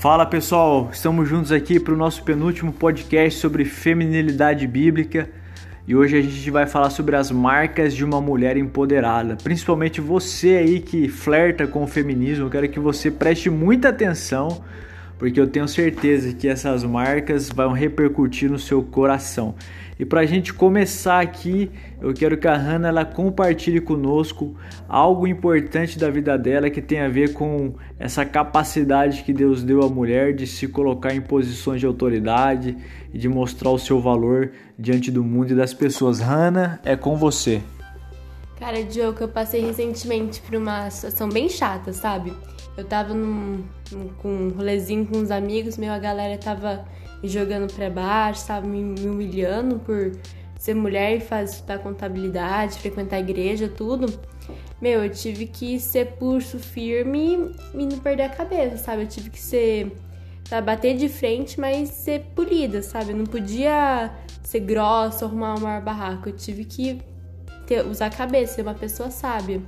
Fala pessoal, estamos juntos aqui para o nosso penúltimo podcast sobre feminilidade bíblica. E hoje a gente vai falar sobre as marcas de uma mulher empoderada. Principalmente você aí que flerta com o feminismo, eu quero que você preste muita atenção porque eu tenho certeza que essas marcas vão repercutir no seu coração. E para a gente começar aqui, eu quero que a Hannah ela compartilhe conosco algo importante da vida dela que tem a ver com essa capacidade que Deus deu à mulher de se colocar em posições de autoridade e de mostrar o seu valor diante do mundo e das pessoas. Hannah, é com você. Cara, Diogo, eu passei recentemente por uma situação bem chata, sabe? Eu tava num, num, com um rolezinho com uns amigos, meu, a galera tava me jogando pra baixo, tava me, me humilhando por ser mulher e fazer estudar contabilidade, frequentar a igreja, tudo. Meu, eu tive que ser pulso firme e não perder a cabeça, sabe? Eu tive que ser. Tá, bater de frente, mas ser polida, sabe? Eu não podia ser grossa, arrumar um maior barraco. Eu tive que ter, usar a cabeça, ser uma pessoa sábia.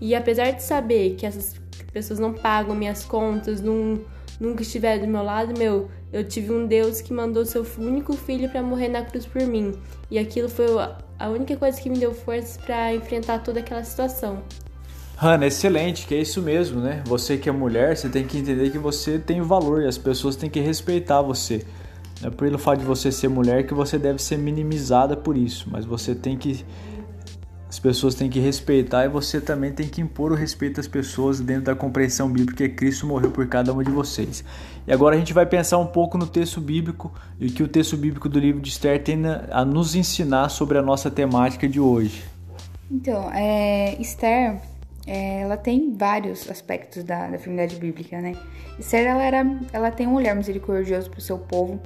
E apesar de saber que essas pessoas não pagam minhas contas, não, nunca estiveram do meu lado, meu, eu tive um Deus que mandou seu único filho para morrer na cruz por mim. E aquilo foi a única coisa que me deu forças para enfrentar toda aquela situação. Hannah, excelente, que é isso mesmo, né? Você que é mulher, você tem que entender que você tem valor e as pessoas têm que respeitar você. Não é pelo fato de você ser mulher que você deve ser minimizada por isso, mas você tem que as pessoas têm que respeitar e você também tem que impor o respeito às pessoas dentro da compreensão bíblica que Cristo morreu por cada um de vocês. E agora a gente vai pensar um pouco no texto bíblico e o que o texto bíblico do livro de Esther tem a nos ensinar sobre a nossa temática de hoje. Então, é, Esther, é, ela tem vários aspectos da, da feminidade bíblica, né? Esther, ela, era, ela tem um olhar misericordioso para o seu povo.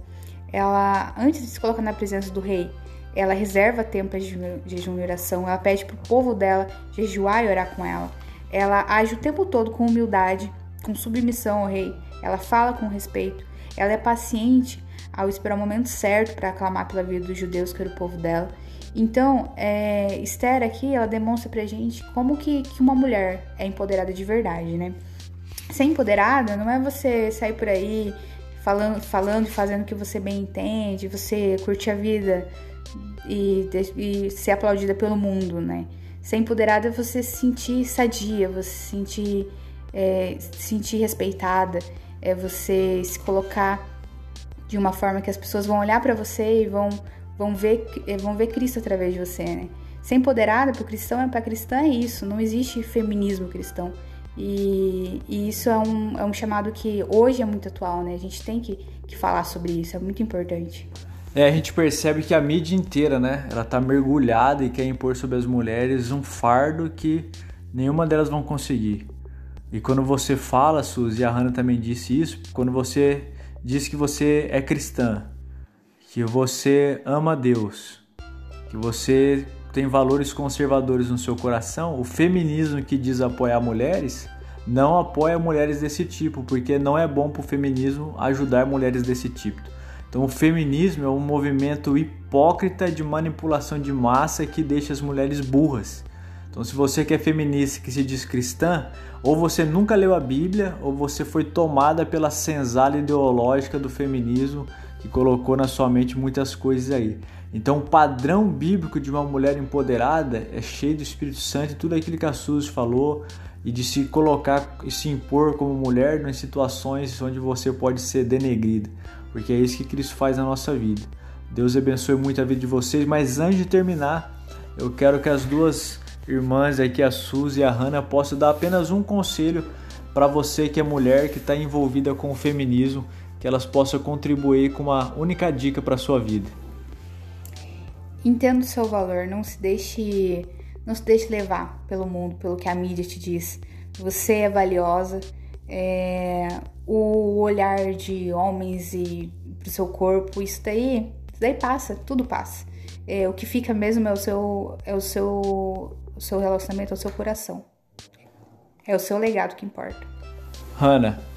Ela, antes de se colocar na presença do rei, ela reserva tempo de jejum e oração, ela pede para o povo dela jejuar e orar com ela. Ela age o tempo todo com humildade, com submissão ao rei. Ela fala com respeito. Ela é paciente ao esperar o momento certo para aclamar pela vida dos judeus, que era o povo dela. Então, é, Esther aqui, ela demonstra pra gente como que, que uma mulher é empoderada de verdade, né? Ser empoderada não é você sair por aí falando, falando fazendo o que você bem entende, você curtir a vida e, e ser aplaudida pelo mundo, né? Ser empoderada é você se sentir sadia, você se sentir, é, se sentir respeitada, é você se colocar de uma forma que as pessoas vão olhar para você e vão, vão, ver, é, vão ver Cristo através de você, né? Ser empoderada para o cristão é para cristã é isso, não existe feminismo cristão. E, e, isso é um, é um chamado que hoje é muito atual, né? A gente tem que, que falar sobre isso, é muito importante. É, a gente percebe que a mídia inteira, né, ela tá mergulhada e quer impor sobre as mulheres um fardo que nenhuma delas vão conseguir. E quando você fala, Suzy, e a Hannah também disse isso, quando você diz que você é cristã, que você ama Deus, que você tem valores conservadores no seu coração, o feminismo que diz apoiar mulheres não apoia mulheres desse tipo, porque não é bom para o feminismo ajudar mulheres desse tipo. Então, o feminismo é um movimento hipócrita de manipulação de massa que deixa as mulheres burras. Então, se você que é feminista que se diz cristã, ou você nunca leu a Bíblia, ou você foi tomada pela senzala ideológica do feminismo que colocou na sua mente muitas coisas aí. Então, o padrão bíblico de uma mulher empoderada é cheio do Espírito Santo e tudo aquilo que a Suzy falou, e de se colocar e se impor como mulher em situações onde você pode ser denegrida porque é isso que Cristo faz na nossa vida. Deus abençoe muito a vida de vocês, mas antes de terminar, eu quero que as duas irmãs aqui, a Suzy e a Hannah, possam dar apenas um conselho para você que é mulher, que está envolvida com o feminismo, que elas possam contribuir com uma única dica para a sua vida. Entenda o seu valor, não se deixe, não se deixe levar pelo mundo, pelo que a mídia te diz. Você é valiosa, é, o olhar de homens e pro seu corpo, isso daí, isso daí passa, tudo passa. É, o que fica mesmo é o seu, é o seu, o seu relacionamento, é o seu coração. É o seu legado que importa. Hannah.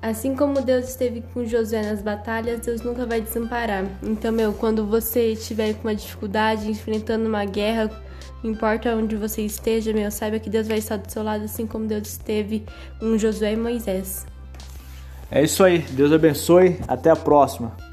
Assim como Deus esteve com Josué nas batalhas, Deus nunca vai desamparar. Então, meu, quando você estiver com uma dificuldade, enfrentando uma guerra, importa onde você esteja, meu, saiba que Deus vai estar do seu lado, assim como Deus esteve com Josué e Moisés. É isso aí. Deus abençoe. Até a próxima.